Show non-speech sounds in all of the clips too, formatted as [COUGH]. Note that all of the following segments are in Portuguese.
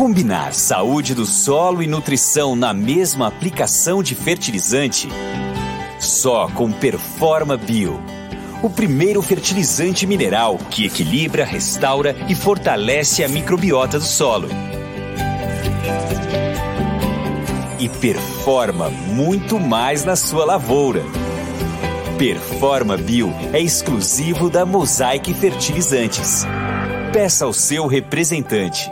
Combinar saúde do solo e nutrição na mesma aplicação de fertilizante? Só com Performa Bio. O primeiro fertilizante mineral que equilibra, restaura e fortalece a microbiota do solo. E performa muito mais na sua lavoura. Performa Bio é exclusivo da Mosaic Fertilizantes. Peça ao seu representante.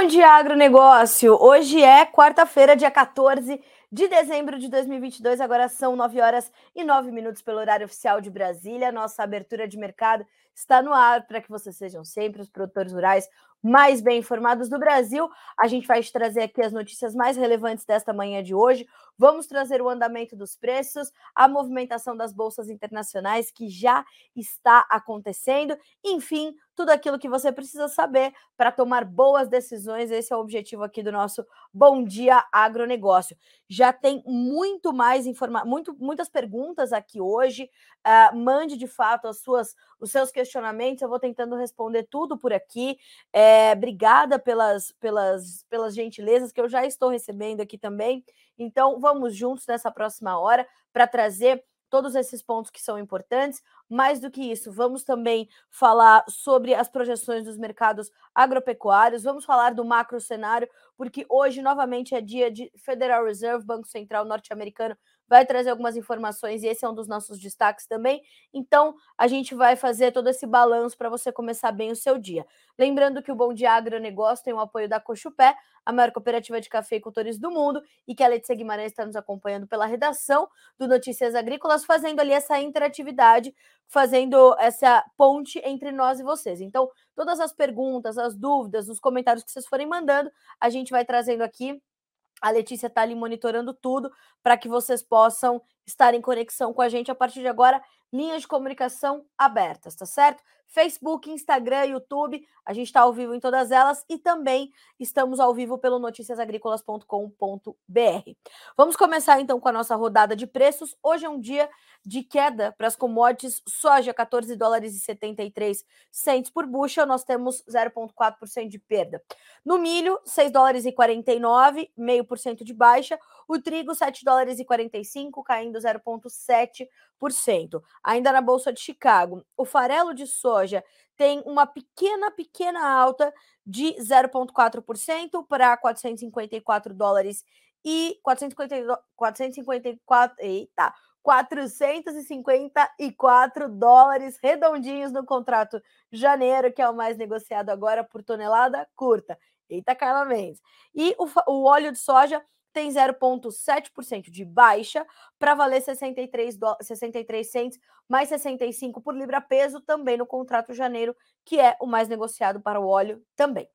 Bom dia, agronegócio. Hoje é quarta-feira, dia 14 de dezembro de 2022. Agora são 9 horas e 9 minutos pelo horário oficial de Brasília. Nossa abertura de mercado está no ar para que vocês sejam sempre os produtores rurais mais bem informados do Brasil. A gente vai te trazer aqui as notícias mais relevantes desta manhã de hoje. Vamos trazer o andamento dos preços, a movimentação das bolsas internacionais que já está acontecendo, enfim, tudo aquilo que você precisa saber para tomar boas decisões. Esse é o objetivo aqui do nosso Bom Dia Agronegócio. Já tem muito mais informação, muitas perguntas aqui hoje. Uh, mande de fato as suas, os seus questionamentos. Eu vou tentando responder tudo por aqui. É, obrigada pelas, pelas, pelas gentilezas que eu já estou recebendo aqui também. Então, vamos juntos nessa próxima hora para trazer todos esses pontos que são importantes. Mais do que isso, vamos também falar sobre as projeções dos mercados agropecuários, vamos falar do macro cenário, porque hoje novamente é dia de Federal Reserve, Banco Central norte-americano, vai trazer algumas informações e esse é um dos nossos destaques também. Então, a gente vai fazer todo esse balanço para você começar bem o seu dia. Lembrando que o Bom Dia Agronegócio tem o apoio da Cochupé, a maior cooperativa de cafeicultores do mundo, e que a Letícia Guimarães está nos acompanhando pela redação do Notícias Agrícolas, fazendo ali essa interatividade, fazendo essa ponte entre nós e vocês. Então, todas as perguntas, as dúvidas, os comentários que vocês forem mandando, a gente vai trazendo aqui. A Letícia está ali monitorando tudo para que vocês possam estar em conexão com a gente a partir de agora. Linhas de comunicação abertas, tá certo? Facebook, Instagram, YouTube, a gente está ao vivo em todas elas e também estamos ao vivo pelo noticiasagricolas.com.br. Vamos começar então com a nossa rodada de preços. Hoje é um dia de queda para as commodities, soja 14 dólares e 73 centos por bushel, nós temos 0,4% de perda. No milho, 6 dólares e 49, meio por cento de baixa. O trigo, 7 dólares e 45, caindo 0,7%. Ainda na Bolsa de Chicago, o farelo de soja tem uma pequena, pequena alta de 0,4% para 454 dólares e 450, 454, eita, 454 dólares redondinhos no contrato janeiro, que é o mais negociado agora por tonelada curta. Eita, Carla Mendes. E o, o óleo de soja tem 0,7% de baixa para valer 63, do, 63 cents mais 65 por libra peso também no contrato janeiro, que é o mais negociado para o óleo também.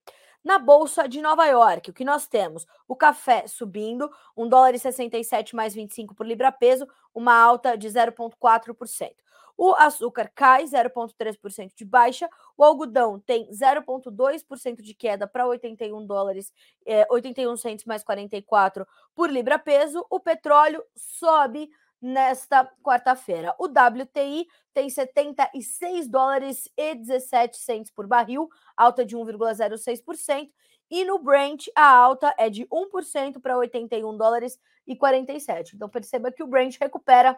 Na Bolsa de Nova York, o que nós temos? O café subindo, 1 dólar e 67 mais 25 por libra peso, uma alta de 0,4%. O açúcar cai 0,3% de baixa, o algodão tem 0,2% de queda para 81 dólares, é, 81 centos mais 44 por libra peso, o petróleo sobe nesta quarta-feira. O WTI tem 76 dólares e 17 centos por barril, alta de 1,06%, e no Brent a alta é de 1% para 81 dólares e 47. Então perceba que o Brent recupera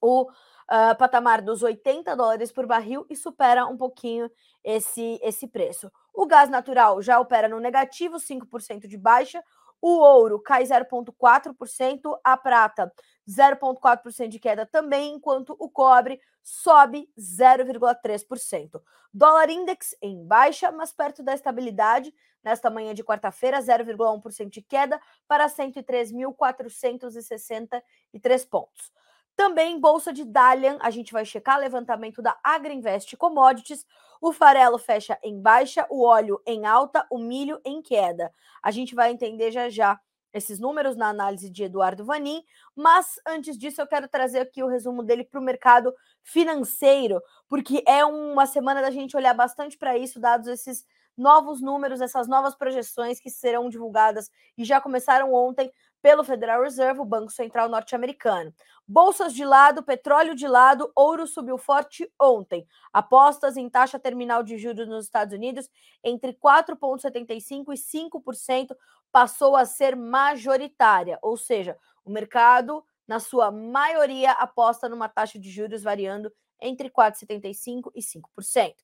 o uh, patamar dos 80 dólares por barril e supera um pouquinho esse, esse preço. O gás natural já opera no negativo, 5% de baixa. O ouro cai 0,4%, a prata 0,4% de queda também, enquanto o cobre sobe 0,3%. Dólar index em baixa, mas perto da estabilidade. Nesta manhã de quarta-feira, 0,1% de queda para 103.463 pontos. Também bolsa de Dalian, a gente vai checar levantamento da Agriinvest Commodities. O farelo fecha em baixa, o óleo em alta, o milho em queda. A gente vai entender já já esses números na análise de Eduardo Vanin, mas antes disso eu quero trazer aqui o resumo dele para o mercado financeiro, porque é uma semana da gente olhar bastante para isso, dados esses novos números, essas novas projeções que serão divulgadas e já começaram ontem pelo Federal Reserve, o Banco Central norte-americano. Bolsas de lado, petróleo de lado, ouro subiu forte ontem. Apostas em taxa terminal de juros nos Estados Unidos entre 4,75% e 5% passou a ser majoritária, ou seja, o mercado, na sua maioria, aposta numa taxa de juros variando entre 4,75% e 5%.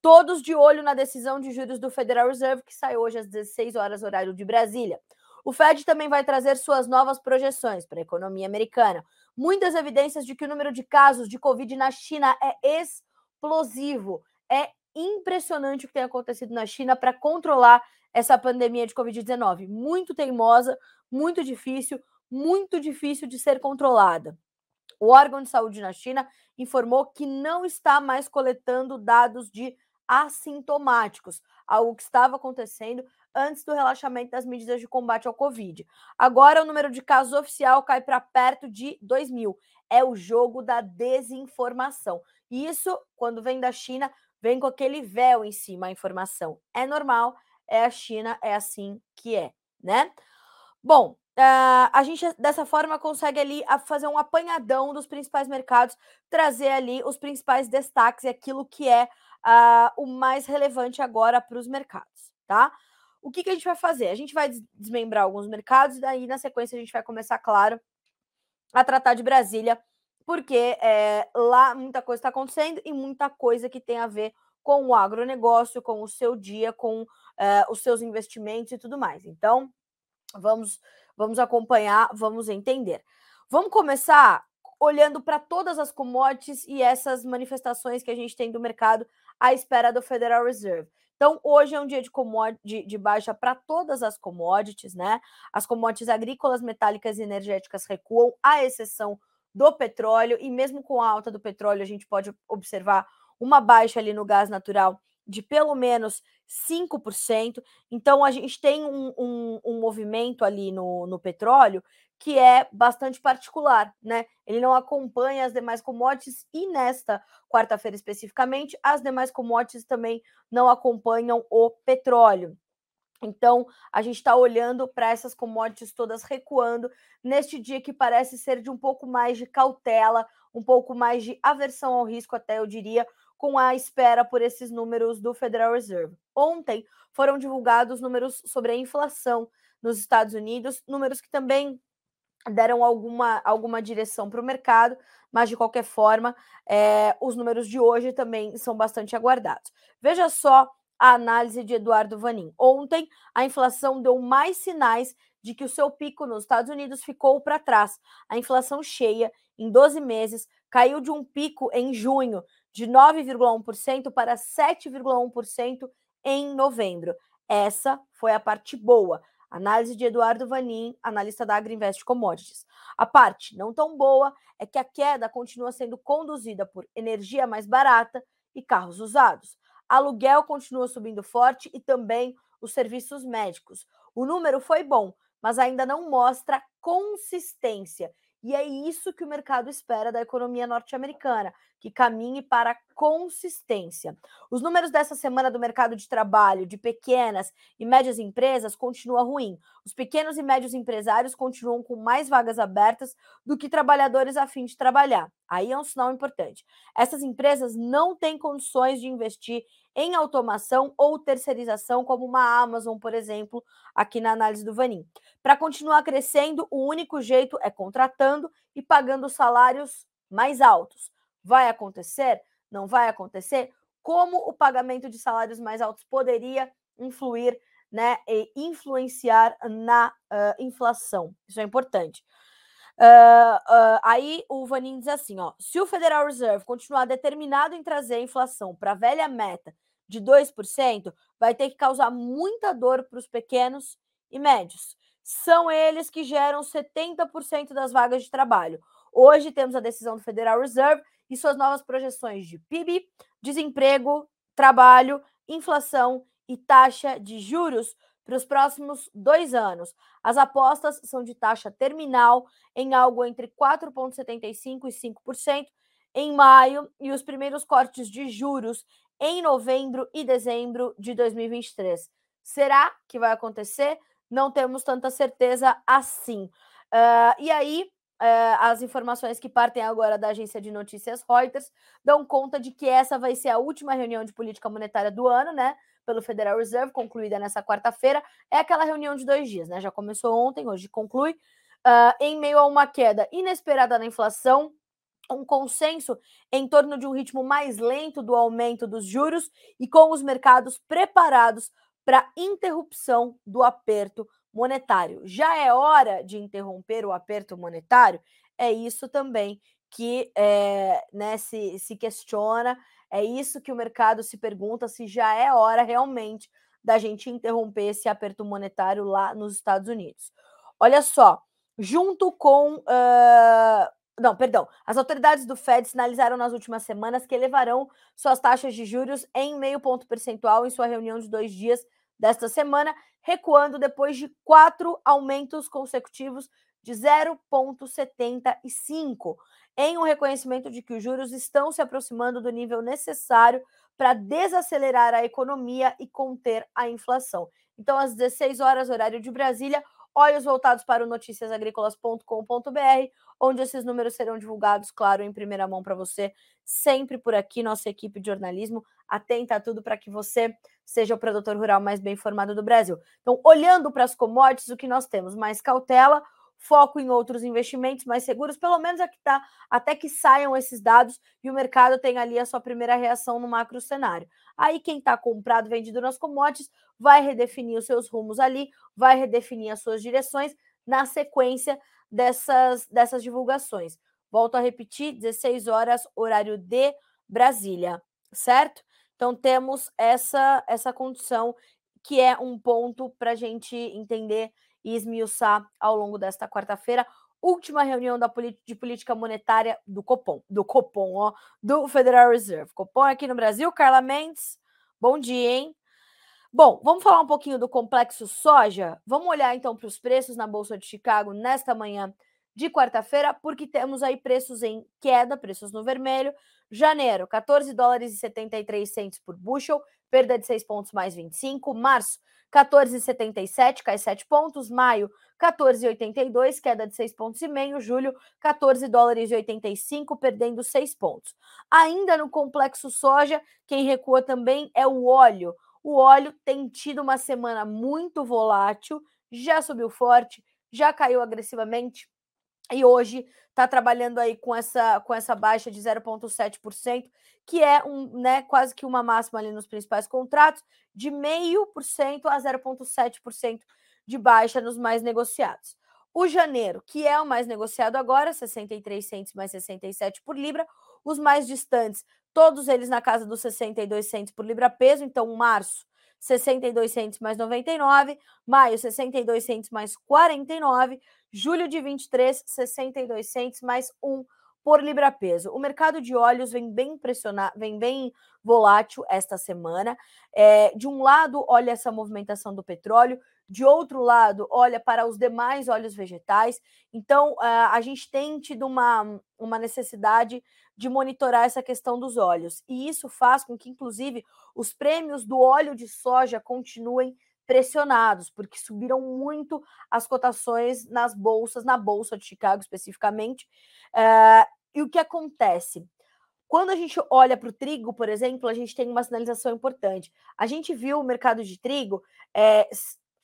Todos de olho na decisão de juros do Federal Reserve, que sai hoje às 16 horas, horário de Brasília. O Fed também vai trazer suas novas projeções para a economia americana. Muitas evidências de que o número de casos de Covid na China é explosivo. É impressionante o que tem acontecido na China para controlar essa pandemia de Covid-19. Muito teimosa, muito difícil, muito difícil de ser controlada. O órgão de saúde na China informou que não está mais coletando dados de assintomáticos, algo que estava acontecendo antes do relaxamento das medidas de combate ao Covid. Agora, o número de casos oficial cai para perto de 2 mil. É o jogo da desinformação. Isso, quando vem da China, vem com aquele véu em cima a informação. É normal, é a China, é assim que é, né? Bom, uh, a gente dessa forma consegue ali fazer um apanhadão dos principais mercados, trazer ali os principais destaques e aquilo que é uh, o mais relevante agora para os mercados, tá? O que, que a gente vai fazer? A gente vai desmembrar alguns mercados e daí, na sequência, a gente vai começar, claro, a tratar de Brasília, porque é, lá muita coisa está acontecendo e muita coisa que tem a ver com o agronegócio, com o seu dia, com é, os seus investimentos e tudo mais. Então, vamos, vamos acompanhar, vamos entender. Vamos começar olhando para todas as commodities e essas manifestações que a gente tem do mercado à espera do Federal Reserve. Então, hoje é um dia de, de, de baixa para todas as commodities, né? As commodities agrícolas, metálicas e energéticas recuam, à exceção do petróleo, e mesmo com a alta do petróleo, a gente pode observar uma baixa ali no gás natural de pelo menos 5%. Então, a gente tem um, um, um movimento ali no, no petróleo que é bastante particular, né? Ele não acompanha as demais commodities e nesta quarta-feira especificamente, as demais commodities também não acompanham o petróleo. Então, a gente está olhando para essas commodities todas recuando neste dia que parece ser de um pouco mais de cautela, um pouco mais de aversão ao risco, até eu diria, com a espera por esses números do Federal Reserve. Ontem foram divulgados números sobre a inflação nos Estados Unidos, números que também deram alguma, alguma direção para o mercado, mas de qualquer forma, é, os números de hoje também são bastante aguardados. Veja só a análise de Eduardo Vanin. Ontem, a inflação deu mais sinais de que o seu pico nos Estados Unidos ficou para trás. A inflação cheia, em 12 meses, caiu de um pico em junho de 9,1% para 7,1% em novembro. Essa foi a parte boa. Análise de Eduardo Vanin, analista da Agriinvest Commodities. A parte não tão boa é que a queda continua sendo conduzida por energia mais barata e carros usados. Aluguel continua subindo forte e também os serviços médicos. O número foi bom, mas ainda não mostra consistência e é isso que o mercado espera da economia norte-americana, que caminhe para consistência. Os números dessa semana do mercado de trabalho de pequenas e médias empresas continuam ruim. Os pequenos e médios empresários continuam com mais vagas abertas do que trabalhadores a fim de trabalhar. Aí é um sinal importante. Essas empresas não têm condições de investir em automação ou terceirização, como uma Amazon, por exemplo, aqui na análise do Vanin. Para continuar crescendo, o único jeito é contratando e pagando salários mais altos. Vai acontecer? Não vai acontecer? Como o pagamento de salários mais altos poderia influir, né, e influenciar na uh, inflação? Isso é importante. Uh, aí o Vanin diz assim: ó, se o Federal Reserve continuar determinado em trazer a inflação para a velha meta de 2%, vai ter que causar muita dor para os pequenos e médios. São eles que geram 70% das vagas de trabalho. Hoje temos a decisão do Federal Reserve e suas novas projeções de PIB, desemprego, trabalho, inflação e taxa de juros para os próximos dois anos. As apostas são de taxa terminal em algo entre 4,75% e 5%, em maio e os primeiros cortes de juros em novembro e dezembro de 2023. Será que vai acontecer? Não temos tanta certeza assim. Uh, e aí, uh, as informações que partem agora da agência de notícias Reuters dão conta de que essa vai ser a última reunião de política monetária do ano, né? Pelo Federal Reserve, concluída nessa quarta-feira. É aquela reunião de dois dias, né? Já começou ontem, hoje conclui. Uh, em meio a uma queda inesperada na inflação, um consenso em torno de um ritmo mais lento do aumento dos juros e com os mercados preparados para interrupção do aperto monetário. Já é hora de interromper o aperto monetário? É isso também que é, né, se, se questiona, é isso que o mercado se pergunta se já é hora realmente da gente interromper esse aperto monetário lá nos Estados Unidos. Olha só, junto com uh, não, perdão. As autoridades do Fed sinalizaram nas últimas semanas que elevarão suas taxas de juros em meio ponto percentual em sua reunião de dois dias desta semana, recuando depois de quatro aumentos consecutivos de 0,75, em um reconhecimento de que os juros estão se aproximando do nível necessário para desacelerar a economia e conter a inflação. Então, às 16 horas, horário de Brasília, olhos voltados para o noticiasagricolas.com.br, onde esses números serão divulgados, claro, em primeira mão para você, sempre por aqui, nossa equipe de jornalismo atenta a tudo para que você seja o produtor rural mais bem informado do Brasil. Então, olhando para as commodities, o que nós temos? Mais cautela, foco em outros investimentos mais seguros, pelo menos aqui tá, até que saiam esses dados e o mercado tem ali a sua primeira reação no macro cenário. Aí quem está comprado, vendido nas commodities, vai redefinir os seus rumos ali, vai redefinir as suas direções na sequência dessas, dessas divulgações. Volto a repetir, 16 horas, horário de Brasília, certo? Então temos essa essa condição que é um ponto para a gente entender e esmiuçar ao longo desta quarta-feira. Última reunião da de política monetária do Copom, do Copom, ó, do Federal Reserve. Copom aqui no Brasil, Carla Mendes, bom dia, hein? Bom, vamos falar um pouquinho do complexo soja. Vamos olhar então para os preços na Bolsa de Chicago nesta manhã de quarta-feira, porque temos aí preços em queda, preços no vermelho. Janeiro, 14 dólares e 73 centos por bushel, perda de 6 pontos mais 25. Março, 14,77, cai 7 pontos. Maio, 14,82, queda de 6 pontos e meio. Julho, 14 dólares e 85, perdendo 6 pontos. Ainda no complexo soja, quem recua também é o óleo. O óleo tem tido uma semana muito volátil, já subiu forte, já caiu agressivamente e hoje está trabalhando aí com essa, com essa baixa de 0,7%, que é um, né, quase que uma máxima ali nos principais contratos, de 0,5% a 0,7% de baixa nos mais negociados. O janeiro, que é o mais negociado agora, 63 centos mais 67 por libra, os mais distantes, todos eles na casa dos 62 centos por libra peso, então março 62 centos mais 99, maio 62 centos mais 49, julho de 23 62 centos mais 1 por libra peso. O mercado de óleos vem bem impressionado, vem bem volátil esta semana. É, de um lado, olha essa movimentação do petróleo, de outro lado, olha para os demais óleos vegetais. Então, uh, a gente tem tido uma, uma necessidade de monitorar essa questão dos óleos. E isso faz com que, inclusive, os prêmios do óleo de soja continuem pressionados, porque subiram muito as cotações nas bolsas, na Bolsa de Chicago especificamente. Uh, e o que acontece? Quando a gente olha para o trigo, por exemplo, a gente tem uma sinalização importante. A gente viu o mercado de trigo é,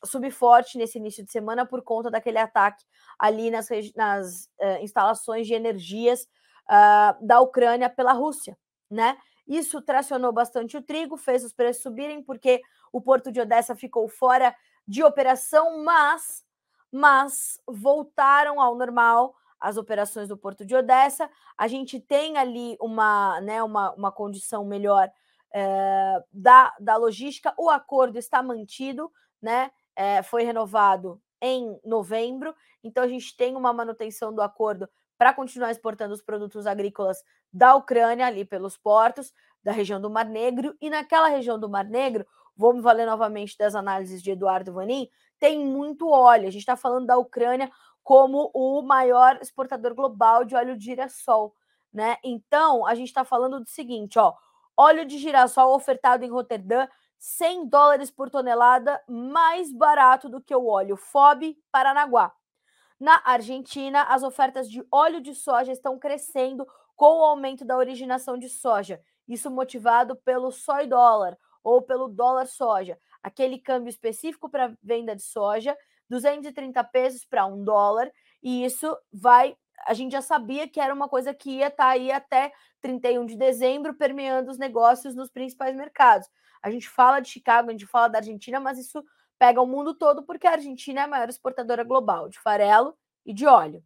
subir forte nesse início de semana por conta daquele ataque ali nas, nas uh, instalações de energias uh, da Ucrânia pela Rússia, né? Isso tracionou bastante o trigo, fez os preços subirem, porque o porto de Odessa ficou fora de operação, mas, mas voltaram ao normal as operações do porto de Odessa. A gente tem ali uma, né, uma, uma condição melhor é, da, da logística. O acordo está mantido, né? É, foi renovado em novembro, então a gente tem uma manutenção do acordo para continuar exportando os produtos agrícolas da Ucrânia ali pelos portos da região do Mar Negro e naquela região do Mar Negro, vou me valer novamente das análises de Eduardo Vanin, tem muito óleo. A gente está falando da Ucrânia como o maior exportador global de óleo de girassol, né? Então, a gente está falando do seguinte, ó, óleo de girassol ofertado em Roterdã, 100 dólares por tonelada, mais barato do que o óleo FOB Paranaguá. Na Argentina, as ofertas de óleo de soja estão crescendo com o aumento da originação de soja, isso motivado pelo soy dólar ou pelo dólar soja, aquele câmbio específico para venda de soja, 230 pesos para um dólar, e isso vai. A gente já sabia que era uma coisa que ia estar tá aí até 31 de dezembro, permeando os negócios nos principais mercados. A gente fala de Chicago, a gente fala da Argentina, mas isso pega o mundo todo porque a Argentina é a maior exportadora global de farelo e de óleo.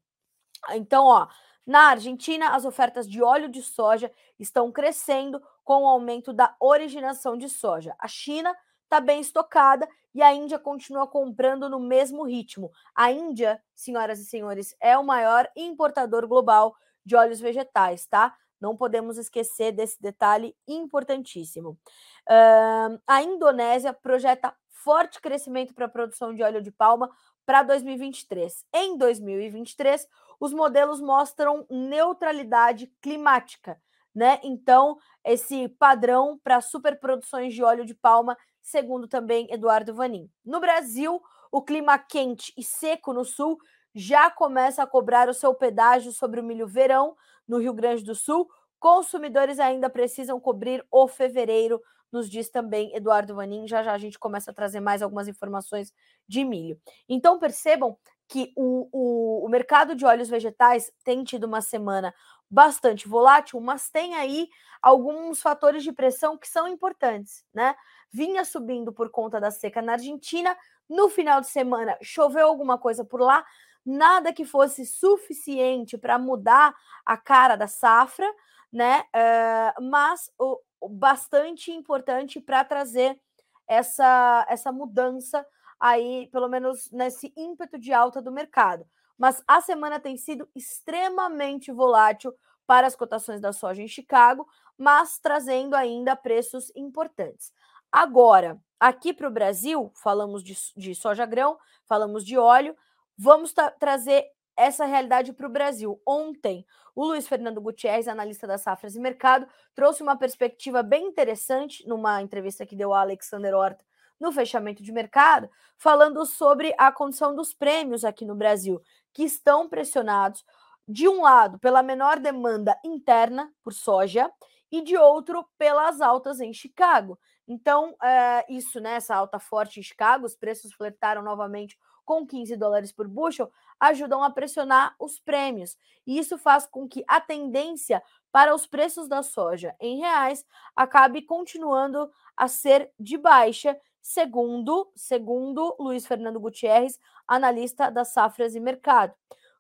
Então, ó, na Argentina, as ofertas de óleo de soja estão crescendo com o aumento da originação de soja. A China está bem estocada e a Índia continua comprando no mesmo ritmo. A Índia, senhoras e senhores, é o maior importador global de óleos vegetais, tá? Não podemos esquecer desse detalhe importantíssimo. Uh, a Indonésia projeta forte crescimento para a produção de óleo de palma para 2023. Em 2023, os modelos mostram neutralidade climática, né? Então, esse padrão para superproduções de óleo de palma, segundo também Eduardo Vanin. No Brasil, o clima quente e seco no sul já começa a cobrar o seu pedágio sobre o milho verão no Rio Grande do Sul. Consumidores ainda precisam cobrir o fevereiro, nos diz também Eduardo Vanin. Já já a gente começa a trazer mais algumas informações de milho. Então percebam que o, o, o mercado de óleos vegetais tem tido uma semana bastante volátil, mas tem aí alguns fatores de pressão que são importantes, né? Vinha subindo por conta da seca na Argentina, no final de semana choveu alguma coisa por lá, nada que fosse suficiente para mudar a cara da safra, né? Uh, mas o, o bastante importante para trazer essa, essa mudança aí, pelo menos nesse ímpeto de alta do mercado. Mas a semana tem sido extremamente volátil para as cotações da soja em Chicago, mas trazendo ainda preços importantes. Agora, aqui para o Brasil, falamos de, de, soja grão, falamos de óleo, vamos trazer essa realidade para o Brasil. Ontem, o Luiz Fernando Gutierrez, analista da Safras e Mercado, trouxe uma perspectiva bem interessante numa entrevista que deu a Alexander Horta no fechamento de mercado, falando sobre a condição dos prêmios aqui no Brasil, que estão pressionados, de um lado, pela menor demanda interna por soja, e de outro, pelas altas em Chicago. Então, é, isso, né, essa alta forte em Chicago, os preços flertaram novamente com 15 dólares por bushel, ajudam a pressionar os prêmios. E isso faz com que a tendência para os preços da soja em reais acabe continuando a ser de baixa segundo, segundo Luiz Fernando Gutierrez, analista das safras e mercado.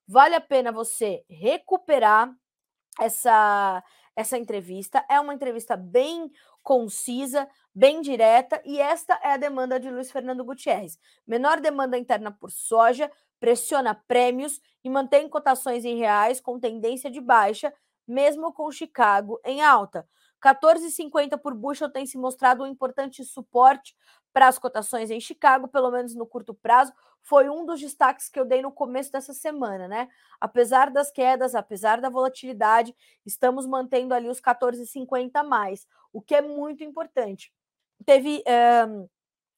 Vale a pena você recuperar essa essa entrevista. É uma entrevista bem concisa, bem direta, e esta é a demanda de Luiz Fernando Gutierrez. Menor demanda interna por soja, pressiona prêmios e mantém cotações em reais com tendência de baixa, mesmo com Chicago em alta. 14,50 por bushel tem se mostrado um importante suporte para as cotações em Chicago, pelo menos no curto prazo, foi um dos destaques que eu dei no começo dessa semana, né? Apesar das quedas, apesar da volatilidade, estamos mantendo ali os 14,50 mais, o que é muito importante. Teve. Um,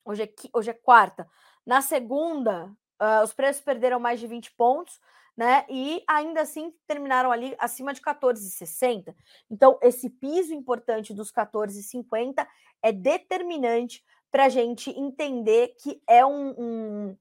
hoje, é, hoje é quarta. Na segunda, uh, os preços perderam mais de 20 pontos né? E ainda assim terminaram ali acima de 14,60. Então, esse piso importante dos 14,50 é determinante para a gente entender que é um, um,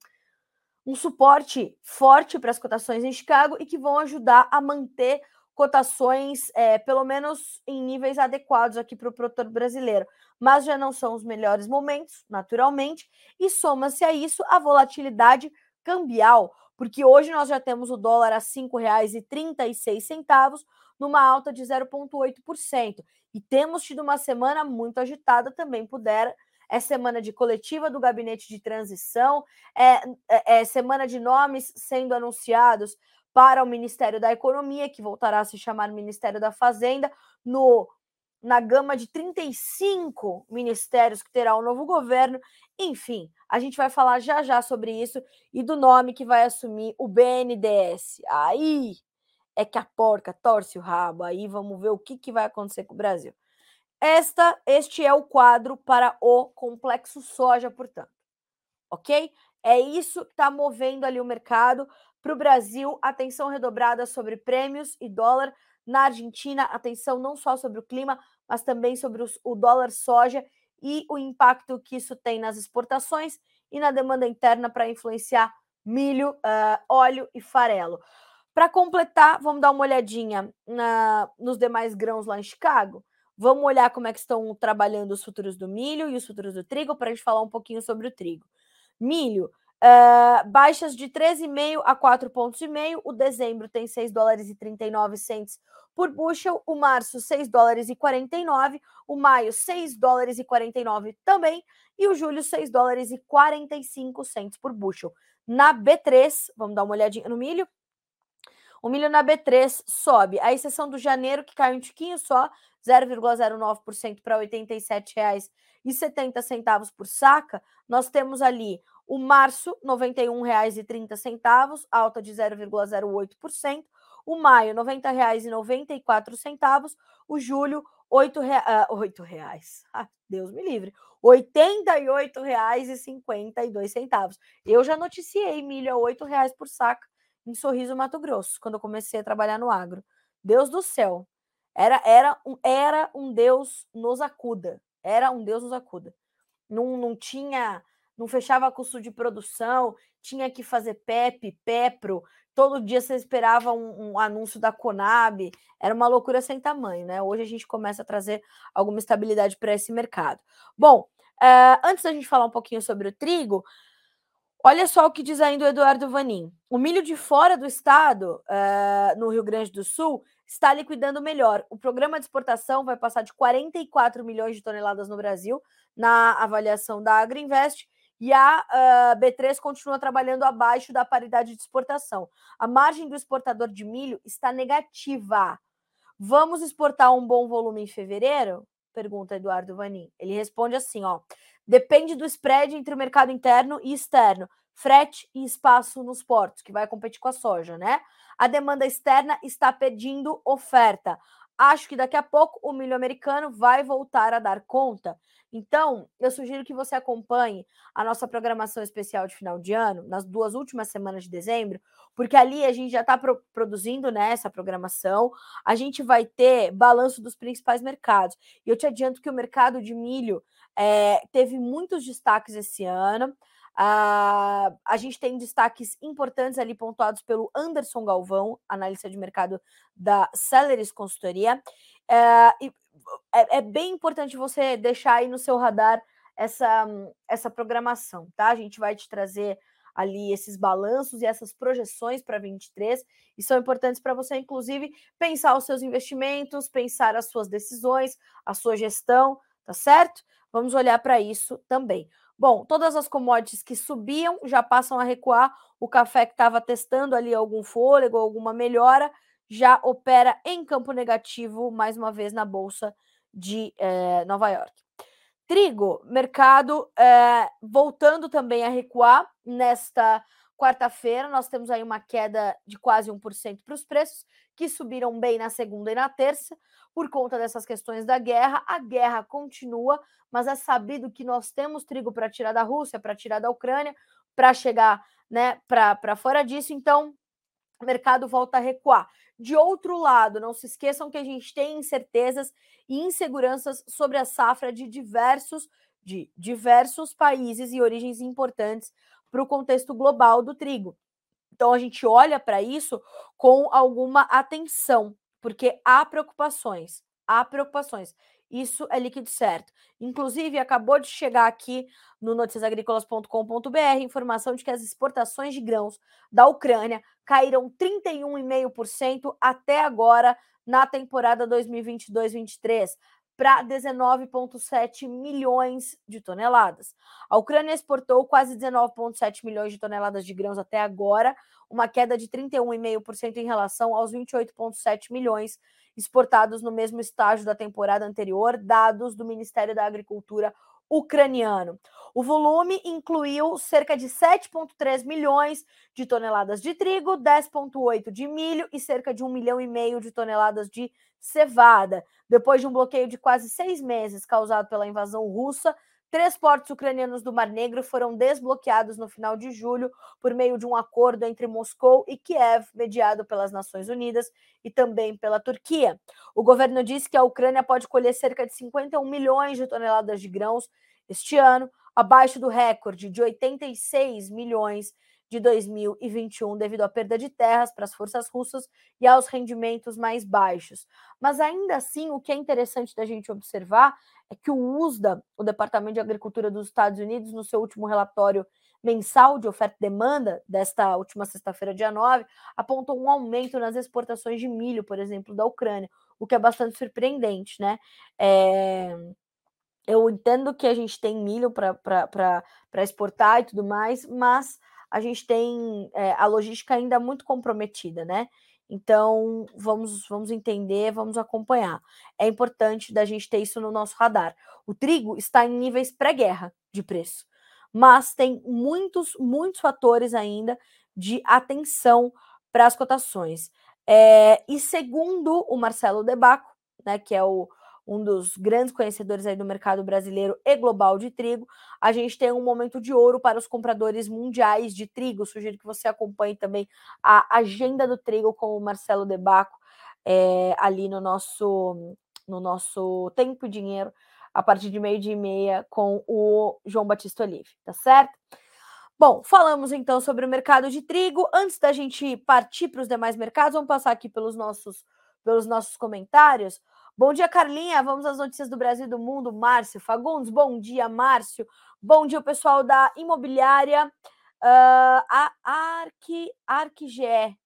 um suporte forte para as cotações em Chicago e que vão ajudar a manter cotações, é, pelo menos em níveis adequados aqui para o produtor brasileiro. Mas já não são os melhores momentos, naturalmente, e soma-se a isso a volatilidade cambial porque hoje nós já temos o dólar a R$ 5,36, numa alta de 0,8%. E temos tido uma semana muito agitada também, puder. É semana de coletiva do gabinete de transição, é, é, é semana de nomes sendo anunciados para o Ministério da Economia, que voltará a se chamar Ministério da Fazenda, no na gama de 35 ministérios que terá o novo governo. Enfim, a gente vai falar já já sobre isso e do nome que vai assumir o BNDES. Aí é que a porca torce o rabo. Aí vamos ver o que, que vai acontecer com o Brasil. Esta, este é o quadro para o complexo soja, portanto. Ok? É isso que está movendo ali o mercado. Para o Brasil, atenção redobrada sobre prêmios e dólar. Na Argentina, atenção não só sobre o clima, mas também sobre os, o dólar soja e o impacto que isso tem nas exportações e na demanda interna para influenciar milho, uh, óleo e farelo. Para completar, vamos dar uma olhadinha na, nos demais grãos lá em Chicago. Vamos olhar como é que estão trabalhando os futuros do milho e os futuros do trigo para a gente falar um pouquinho sobre o trigo. Milho, uh, baixas de 13,5 a 4,5 pontos. O dezembro tem 6 dólares e 39 centes por bushel. O março, 6 dólares e 49. O maio, 6 dólares e 49 também. E o julho, 6 dólares e 45 centes por bushel. Na B3, vamos dar uma olhadinha no milho. O milho na B3 sobe, a exceção do janeiro, que caiu um tiquinho só, 0,09% para R$ 87,70 por saca. Nós temos ali o março, R$ 91,30, alta de 0,08%. O maio, R$ 90,94. O julho, R$ 8,00. Uh, reais. [LAUGHS] Ah, Deus me livre. R$ 88,52. Eu já noticiei milho a R$ 8,00 por saca em Sorriso, Mato Grosso, quando eu comecei a trabalhar no agro. Deus do céu. Era, era, um, era um Deus nos acuda. Era um Deus nos acuda. Não, não tinha, não fechava custo de produção, tinha que fazer PEP, PEPRO. Todo dia você esperava um, um anúncio da Conab. Era uma loucura sem tamanho, né? Hoje a gente começa a trazer alguma estabilidade para esse mercado. Bom, uh, antes da gente falar um pouquinho sobre o trigo, Olha só o que diz ainda o Eduardo Vanin. O milho de fora do estado, uh, no Rio Grande do Sul, está liquidando melhor. O programa de exportação vai passar de 44 milhões de toneladas no Brasil, na avaliação da Agriinvest, e a uh, B3 continua trabalhando abaixo da paridade de exportação. A margem do exportador de milho está negativa. Vamos exportar um bom volume em fevereiro? Pergunta Eduardo Vanin. Ele responde assim: ó. Depende do spread entre o mercado interno e externo, frete e espaço nos portos, que vai competir com a soja, né? A demanda externa está pedindo oferta. Acho que daqui a pouco o milho americano vai voltar a dar conta. Então, eu sugiro que você acompanhe a nossa programação especial de final de ano, nas duas últimas semanas de dezembro, porque ali a gente já está pro produzindo né, essa programação. A gente vai ter balanço dos principais mercados. E eu te adianto que o mercado de milho é, teve muitos destaques esse ano. Uh, a gente tem destaques importantes ali pontuados pelo Anderson Galvão, analista de mercado da Celeris Consultoria. Uh, é, é, bem importante você deixar aí no seu radar essa, essa programação, tá? A gente vai te trazer ali esses balanços e essas projeções para 23 e são importantes para você, inclusive, pensar os seus investimentos, pensar as suas decisões, a sua gestão, tá certo? Vamos olhar para isso também. Bom, todas as commodities que subiam já passam a recuar. O café que estava testando ali algum fôlego, alguma melhora, já opera em campo negativo mais uma vez na bolsa de eh, Nova York. Trigo, mercado eh, voltando também a recuar nesta quarta-feira. Nós temos aí uma queda de quase 1% para os preços, que subiram bem na segunda e na terça por conta dessas questões da guerra. A guerra continua, mas é sabido que nós temos trigo para tirar da Rússia, para tirar da Ucrânia, para chegar né, para fora disso. Então, o mercado volta a recuar. De outro lado, não se esqueçam que a gente tem incertezas e inseguranças sobre a safra de diversos de diversos países e origens importantes para o contexto global do trigo. Então a gente olha para isso com alguma atenção, porque há preocupações, há preocupações. Isso é líquido certo. Inclusive, acabou de chegar aqui no noticiasagricolas.com.br informação de que as exportações de grãos da Ucrânia caíram 31,5% até agora na temporada 2022-23 para 19,7 milhões de toneladas. A Ucrânia exportou quase 19,7 milhões de toneladas de grãos até agora, uma queda de 31,5% em relação aos 28,7 milhões exportados no mesmo estágio da temporada anterior, dados do Ministério da Agricultura ucraniano. O volume incluiu cerca de 7,3 milhões de toneladas de trigo, 10,8 de milho e cerca de 1 milhão e meio de toneladas de cevada. Depois de um bloqueio de quase seis meses causado pela invasão russa, Três portos ucranianos do Mar Negro foram desbloqueados no final de julho por meio de um acordo entre Moscou e Kiev, mediado pelas Nações Unidas e também pela Turquia. O governo disse que a Ucrânia pode colher cerca de 51 milhões de toneladas de grãos este ano, abaixo do recorde de 86 milhões de 2021 devido à perda de terras para as forças russas e aos rendimentos mais baixos. Mas ainda assim, o que é interessante da gente observar é que o USDA, o Departamento de Agricultura dos Estados Unidos, no seu último relatório mensal de oferta e demanda desta última sexta-feira, dia 9, apontou um aumento nas exportações de milho, por exemplo, da Ucrânia, o que é bastante surpreendente, né? É... Eu entendo que a gente tem milho para exportar e tudo mais, mas a gente tem é, a logística ainda muito comprometida, né? Então, vamos, vamos entender, vamos acompanhar. É importante da gente ter isso no nosso radar. O trigo está em níveis pré-guerra de preço, mas tem muitos, muitos fatores ainda de atenção para as cotações. É, e segundo o Marcelo Debaco, né, que é o, um dos grandes conhecedores aí do mercado brasileiro e global de trigo, a gente tem um momento de ouro para os compradores mundiais de trigo. Sugiro que você acompanhe também a agenda do trigo com o Marcelo Debaco é, ali no nosso, no nosso Tempo e Dinheiro, a partir de meio dia e meia, com o João Batista Olive, tá certo? Bom, falamos então sobre o mercado de trigo. Antes da gente partir para os demais mercados, vamos passar aqui pelos nossos, pelos nossos comentários. Bom dia, Carlinha. Vamos às notícias do Brasil e do mundo. Márcio Fagundes, bom dia, Márcio. Bom dia, pessoal da imobiliária uh, a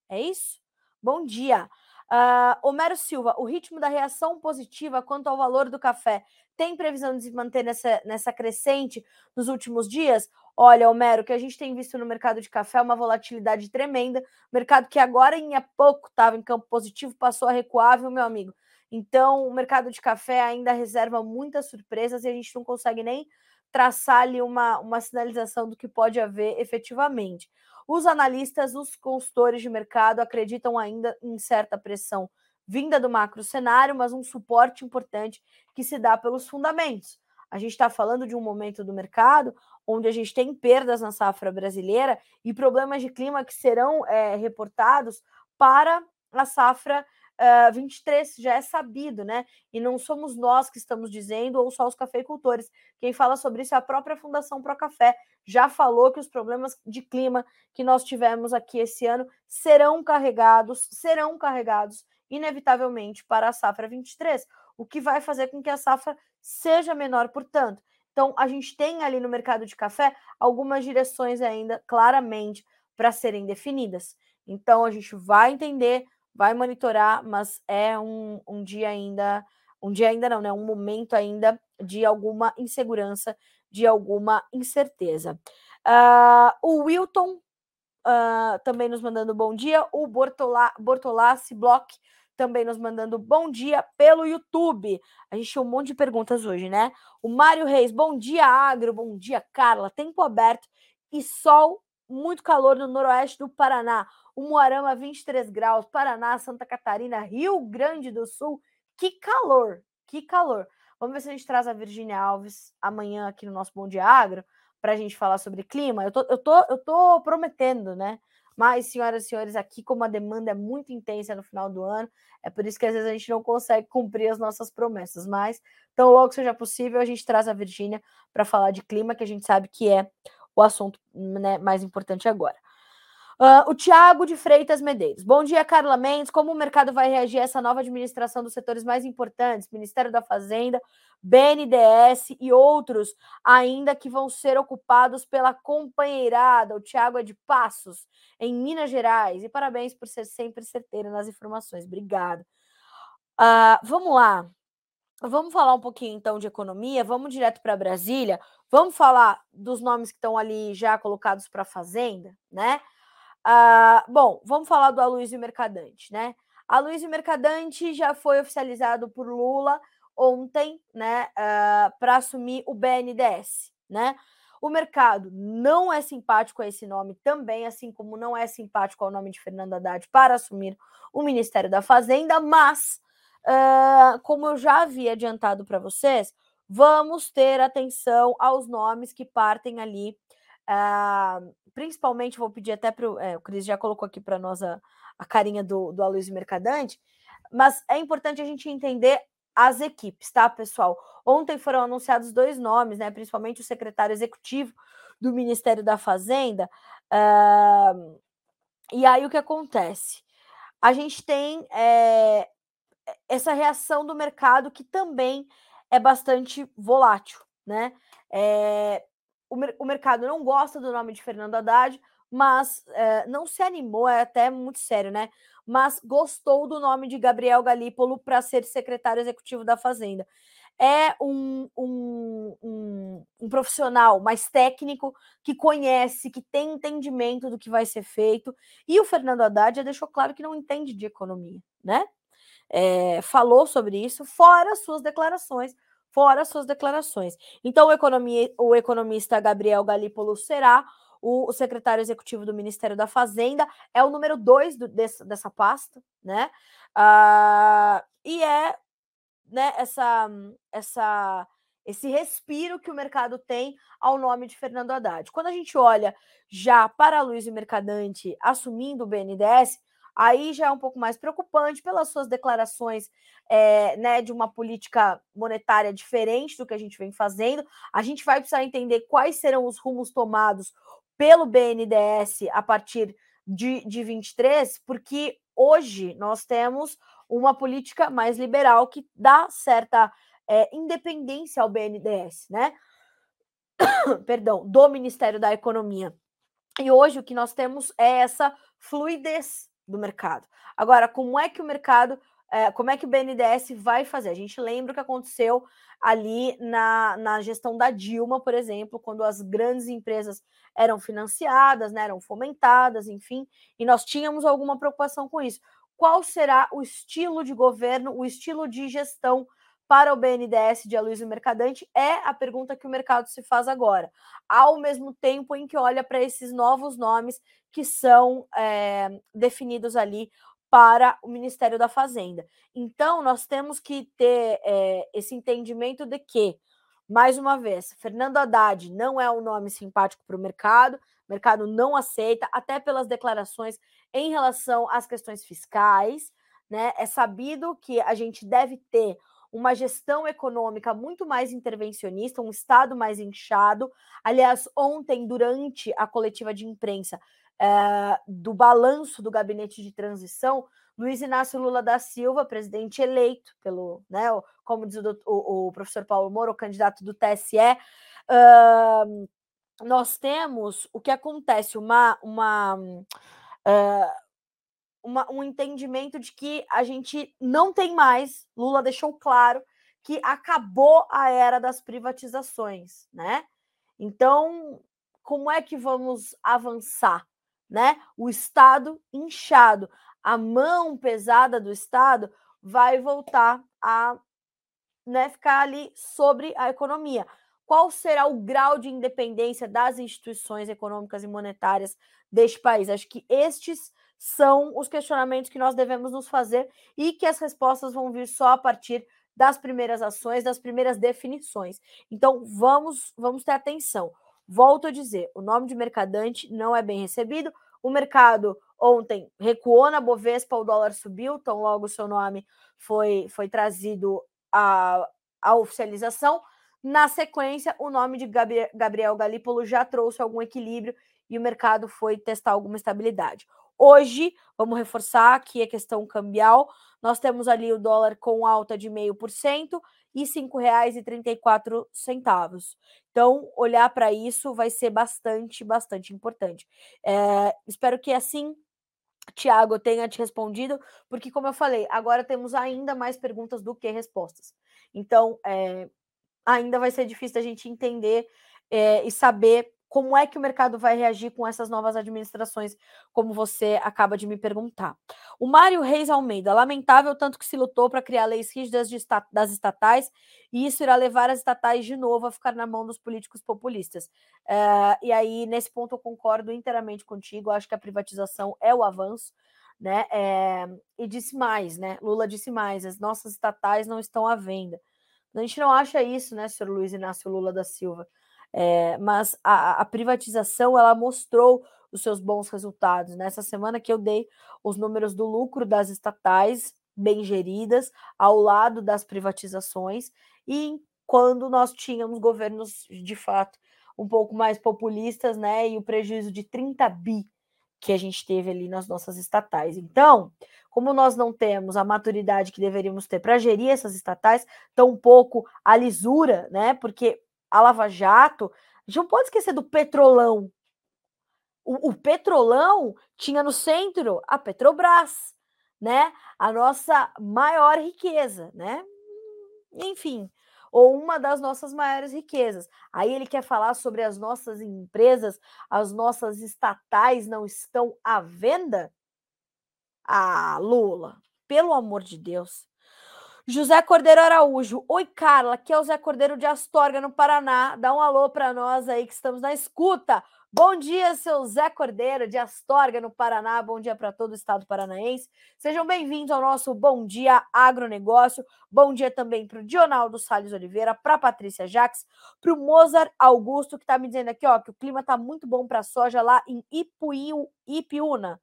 é isso? Bom dia. Uh, Homero Silva, o ritmo da reação positiva quanto ao valor do café tem previsão de se manter nessa, nessa crescente nos últimos dias? Olha, Homero, o que a gente tem visto no mercado de café é uma volatilidade tremenda. Mercado que agora em pouco estava em campo positivo, passou a recuar, viu, meu amigo? Então, o mercado de café ainda reserva muitas surpresas e a gente não consegue nem traçar ali uma, uma sinalização do que pode haver efetivamente. Os analistas, os consultores de mercado acreditam ainda em certa pressão vinda do macro cenário, mas um suporte importante que se dá pelos fundamentos. A gente está falando de um momento do mercado onde a gente tem perdas na safra brasileira e problemas de clima que serão é, reportados para a safra uh, 23 já é sabido, né? E não somos nós que estamos dizendo, ou só os cafeicultores. Quem fala sobre isso é a própria Fundação Pro Café. Já falou que os problemas de clima que nós tivemos aqui esse ano serão carregados, serão carregados inevitavelmente para a safra 23, o que vai fazer com que a safra seja menor, portanto. Então, a gente tem ali no mercado de café algumas direções ainda claramente para serem definidas. Então, a gente vai entender vai monitorar, mas é um, um dia ainda, um dia ainda não, né? Um momento ainda de alguma insegurança, de alguma incerteza. Uh, o Wilton uh, também nos mandando bom dia, o Bortola, Bortolassi Block também nos mandando bom dia pelo YouTube. A gente tinha um monte de perguntas hoje, né? O Mário Reis, bom dia, Agro, bom dia, Carla. Tempo aberto e sol, muito calor no noroeste do Paraná. Umuarama 23 graus, Paraná, Santa Catarina, Rio Grande do Sul. Que calor, que calor. Vamos ver se a gente traz a Virgínia Alves amanhã aqui no nosso Bom Dia Agro para a gente falar sobre clima. Eu tô, eu, tô, eu tô prometendo, né? Mas, senhoras e senhores, aqui, como a demanda é muito intensa no final do ano, é por isso que às vezes a gente não consegue cumprir as nossas promessas. Mas, tão logo seja possível, a gente traz a Virgínia para falar de clima, que a gente sabe que é o assunto né, mais importante agora. Uh, o Tiago de Freitas Medeiros. Bom dia, Carla Mendes. Como o mercado vai reagir a essa nova administração dos setores mais importantes, Ministério da Fazenda, BNDES e outros ainda que vão ser ocupados pela companheirada? O Tiago é de Passos, em Minas Gerais. E parabéns por ser sempre certeiro nas informações. Obrigada. Uh, vamos lá. Vamos falar um pouquinho então de economia. Vamos direto para Brasília. Vamos falar dos nomes que estão ali já colocados para a Fazenda, né? Uh, bom, vamos falar do Aloysio Mercadante, né? Aloysio Mercadante já foi oficializado por Lula ontem, né, uh, para assumir o BNDES, né? O mercado não é simpático a esse nome também, assim como não é simpático ao nome de Fernando Haddad para assumir o Ministério da Fazenda, mas, uh, como eu já havia adiantado para vocês, vamos ter atenção aos nomes que partem ali. Uh, principalmente, vou pedir até para é, o Cris já colocou aqui para nós a, a carinha do, do Aloysio Mercadante, mas é importante a gente entender as equipes, tá, pessoal? Ontem foram anunciados dois nomes, né? Principalmente o secretário executivo do Ministério da Fazenda. Uh, e aí o que acontece? A gente tem é, essa reação do mercado que também é bastante volátil, né? É, o, o, mercado não gosta do nome de Fernando Haddad, mas é, não se animou, é até muito sério, né? mas gostou do nome de Gabriel Galípolo para ser secretário executivo da Fazenda. É um, um, um, um, profissional mais técnico, que conhece, que tem entendimento do que vai ser feito. E o Fernando Haddad já deixou claro que não entende de economia, né? É, falou sobre isso, fora suas declarações, fora suas declarações. Então, o, economia, o economista Gabriel Galípolo será o, secretário executivo do Ministério da Fazenda, é o número dois do, desse, dessa pasta, né? Uh, e é né, essa, essa, esse respiro que o mercado tem ao nome de Fernando Haddad. Quando a gente olha já para Luiz Mercadante assumindo o BNDES, aí já é um pouco mais preocupante pelas suas declarações é, né, de uma política monetária diferente do que a gente vem fazendo. A gente vai precisar entender quais serão os rumos tomados pelo BNDES a partir de, de 23, porque hoje nós temos uma política mais liberal que dá certa é, independência ao BNDES, né? [COUGHS] Perdão, do Ministério da Economia. E hoje o que nós temos é essa fluidez do mercado. Agora, como é que o mercado é, como é que o BNDES vai fazer? A gente lembra o que aconteceu ali na, na gestão da Dilma, por exemplo, quando as grandes empresas eram financiadas, né, eram fomentadas, enfim, e nós tínhamos alguma preocupação com isso. Qual será o estilo de governo, o estilo de gestão para o BNDES de Aloysio Mercadante? É a pergunta que o mercado se faz agora, ao mesmo tempo em que olha para esses novos nomes que são é, definidos ali para o Ministério da Fazenda. Então, nós temos que ter é, esse entendimento de que, mais uma vez, Fernando Haddad não é um nome simpático para o mercado, o mercado não aceita, até pelas declarações em relação às questões fiscais. Né? É sabido que a gente deve ter uma gestão econômica muito mais intervencionista, um Estado mais inchado. Aliás, ontem, durante a coletiva de imprensa, é, do balanço do gabinete de transição, Luiz Inácio Lula da Silva, presidente eleito pelo, né, como diz o, o, o professor Paulo Moro, candidato do TSE, nós temos o que acontece, uma, uma, uh, uma, um entendimento de que a gente não tem mais, Lula deixou claro que acabou a era das privatizações, né? Então, como é que vamos avançar? né? O Estado inchado, a mão pesada do Estado vai voltar a né, ficar ali sobre a economia. Qual será o grau de independência das instituições econômicas e monetárias deste país? Acho que estes são os questionamentos que nós devemos nos fazer e que as respostas vão vir só a partir das primeiras ações, das primeiras definições. Então, vamos, vamos ter atenção. Volto a dizer, o nome de mercadante não é bem recebido. O mercado ontem recuou na Bovespa, o dólar subiu, então logo o seu nome foi, foi trazido à, à oficialização. Na sequência, o nome de Gabriel Galípolo já trouxe algum equilíbrio e o mercado foi testar alguma estabilidade. Hoje, vamos reforçar aqui a questão cambial. Nós temos ali o dólar com alta de 0,5% e R$ 5,34. Então, olhar para isso vai ser bastante, bastante importante. É, espero que assim, Tiago, tenha te respondido, porque, como eu falei, agora temos ainda mais perguntas do que respostas. Então, é, ainda vai ser difícil a gente entender é, e saber como é que o mercado vai reagir com essas novas administrações, como você acaba de me perguntar. O Mário Reis Almeida, lamentável tanto que se lutou para criar leis rígidas das estatais, e isso irá levar as estatais de novo a ficar na mão dos políticos populistas. Uh, e aí, nesse ponto, eu concordo inteiramente contigo, acho que a privatização é o avanço. Né? É, e disse mais, né? Lula disse mais: as nossas estatais não estão à venda. A gente não acha isso, né, senhor Luiz Inácio Lula da Silva? É, mas a, a, privatização ela mostrou os seus bons resultados. Nessa semana que eu dei os números do lucro das estatais bem geridas ao lado das privatizações e quando nós tínhamos governos de fato um pouco mais populistas, né, e o prejuízo de 30 bi que a gente teve ali nas nossas estatais. Então, como nós não temos a maturidade que deveríamos ter para gerir essas estatais, tão pouco a lisura, né? Porque a Lava Jato, a gente não pode esquecer do Petrolão. O, o Petrolão tinha no centro a Petrobras, né? A nossa maior riqueza, né? Enfim, ou uma das nossas maiores riquezas. Aí ele quer falar sobre as nossas empresas, as nossas estatais não estão à venda? Ah, Lula, pelo amor de Deus. José Cordeiro Araújo. Oi, Carla. Aqui é o Zé Cordeiro de Astorga, no Paraná. Dá um alô para nós aí que estamos na escuta. Bom dia, seu Zé Cordeiro de Astorga, no Paraná. Bom dia para todo o estado paranaense. Sejam bem-vindos ao nosso Bom Dia Agronegócio. Bom dia também para o Dionaldo Salles Oliveira, para Patrícia Jaques, para o Mozart Augusto, que está me dizendo aqui ó, que o clima está muito bom para soja lá em Ipuiu, Ipiúna.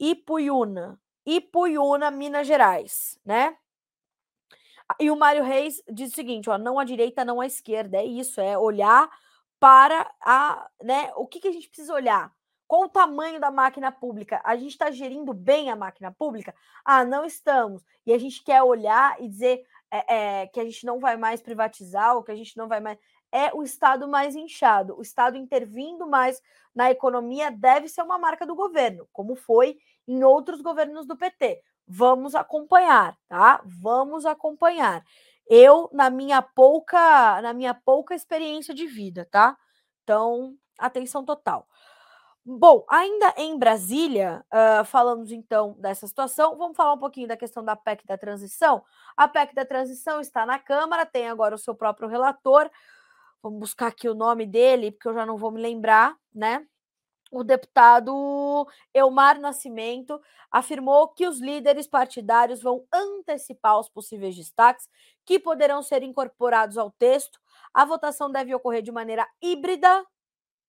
Ipuiúna. Ipuiúna, Minas Gerais, né? E o Mário Reis diz o seguinte: ó, não à direita, não à esquerda. É isso, é olhar para a. Né, o que, que a gente precisa olhar? Qual o tamanho da máquina pública? A gente está gerindo bem a máquina pública? Ah, não estamos. E a gente quer olhar e dizer é, é, que a gente não vai mais privatizar, ou que a gente não vai mais. É o Estado mais inchado. O Estado intervindo mais na economia deve ser uma marca do governo, como foi em outros governos do PT. Vamos acompanhar, tá? Vamos acompanhar. Eu na minha pouca, na minha pouca experiência de vida, tá? Então, atenção total. Bom, ainda em Brasília, uh, falamos então dessa situação, vamos falar um pouquinho da questão da PEC da transição. A PEC da transição está na Câmara, tem agora o seu próprio relator. Vamos buscar aqui o nome dele, porque eu já não vou me lembrar, né? O deputado Elmar Nascimento afirmou que os líderes partidários vão antecipar os possíveis destaques que poderão ser incorporados ao texto. A votação deve ocorrer de maneira híbrida,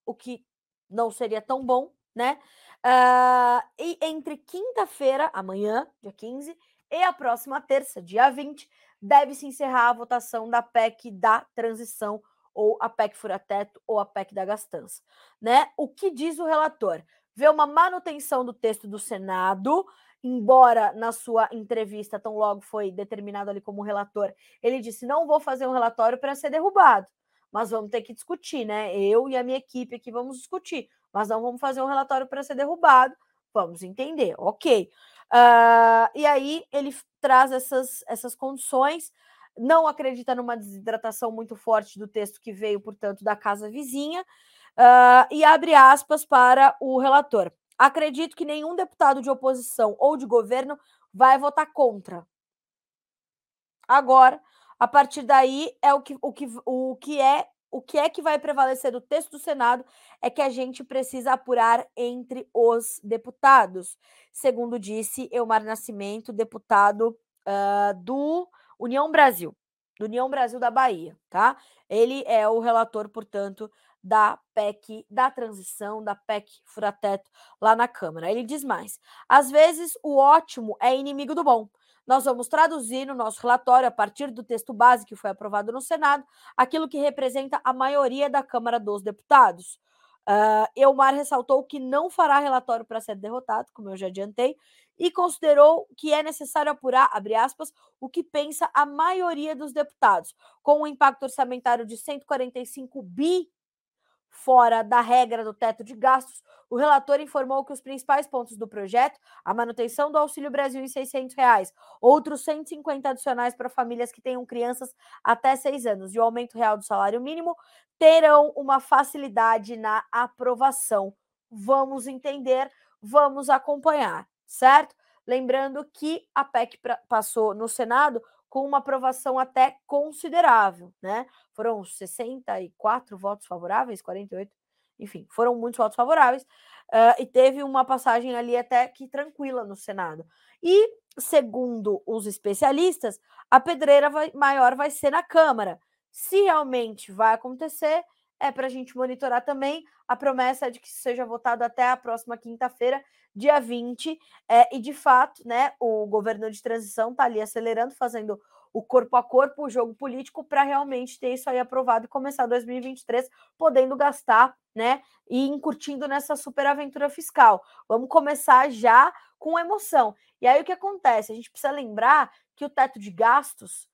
o que não seria tão bom, né? Uh, e entre quinta-feira, amanhã, dia 15, e a próxima terça, dia 20, deve-se encerrar a votação da PEC da transição ou a PEC fura-teto ou a PEC da gastança. Né? O que diz o relator? Vê uma manutenção do texto do Senado, embora na sua entrevista, tão logo foi determinado ali como relator, ele disse: não vou fazer um relatório para ser derrubado, mas vamos ter que discutir, né? Eu e a minha equipe aqui vamos discutir, mas não vamos fazer um relatório para ser derrubado, vamos entender, ok. Uh, e aí ele traz essas, essas condições não acredita numa desidratação muito forte do texto que veio, portanto, da casa vizinha, uh, e abre aspas para o relator. Acredito que nenhum deputado de oposição ou de governo vai votar contra. Agora, a partir daí, é o que, o que, o que é o que é que vai prevalecer do texto do Senado é que a gente precisa apurar entre os deputados, segundo disse Elmar Nascimento, deputado uh, do União Brasil, do União Brasil da Bahia, tá? Ele é o relator, portanto, da PEC da transição, da PEC furateto lá na Câmara. Ele diz mais: às vezes o ótimo é inimigo do bom. Nós vamos traduzir no nosso relatório, a partir do texto base que foi aprovado no Senado, aquilo que representa a maioria da Câmara dos Deputados. Uh, Elmar ressaltou que não fará relatório para ser derrotado, como eu já adiantei, e considerou que é necessário apurar, abre aspas, o que pensa a maioria dos deputados. Com um impacto orçamentário de 145 bi, fora da regra do teto de gastos, o relator informou que os principais pontos do projeto, a manutenção do Auxílio Brasil em 600 reais, outros 150 adicionais para famílias que tenham crianças até 6 anos e o aumento real do salário mínimo, terão uma facilidade na aprovação. Vamos entender, vamos acompanhar, certo? Lembrando que a PEC passou no Senado com uma aprovação até considerável, né? Foram 64 votos favoráveis, 48, enfim, foram muitos votos favoráveis, uh, e teve uma passagem ali até que tranquila no Senado. E, segundo os especialistas, a pedreira vai, maior vai ser na Câmara. Se realmente vai acontecer, é para a gente monitorar também. A promessa é de que seja votado até a próxima quinta-feira, dia 20. É, e, de fato, né, o governo de transição está ali acelerando, fazendo o corpo a corpo, o jogo político, para realmente ter isso aí aprovado e começar 2023 podendo gastar, né? E incutindo nessa super aventura fiscal. Vamos começar já com emoção. E aí o que acontece? A gente precisa lembrar que o teto de gastos.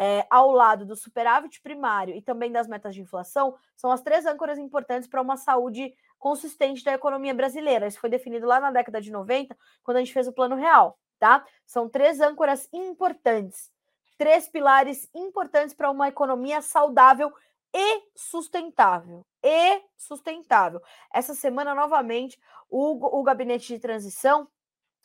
É, ao lado do superávit primário e também das metas de inflação, são as três âncoras importantes para uma saúde consistente da economia brasileira. Isso foi definido lá na década de 90, quando a gente fez o Plano Real, tá? São três âncoras importantes três pilares importantes para uma economia saudável e sustentável. E sustentável. Essa semana, novamente, o, o gabinete de transição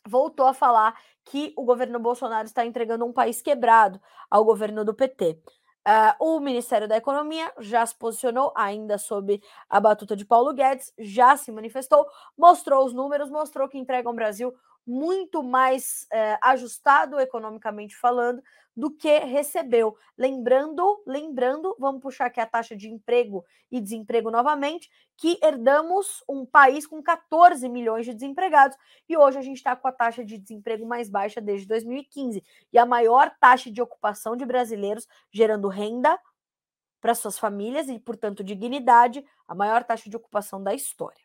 voltou a falar que o governo Bolsonaro está entregando um país quebrado ao governo do PT. Uh, ah, o Ministério da Economia já se posicionou, ainda sob a batuta de Paulo Guedes, já se manifestou, mostrou os números, mostrou que entrega um Brasil muito mais uh, ajustado economicamente falando do que recebeu. Lembrando, lembrando, vamos puxar aqui a taxa de emprego e desemprego novamente, que herdamos um país com 14 milhões de desempregados e hoje a gente está com a taxa de desemprego mais baixa desde 2015 e a maior taxa de ocupação de brasileiros, gerando renda para suas famílias e, portanto, dignidade, a maior taxa de ocupação da história.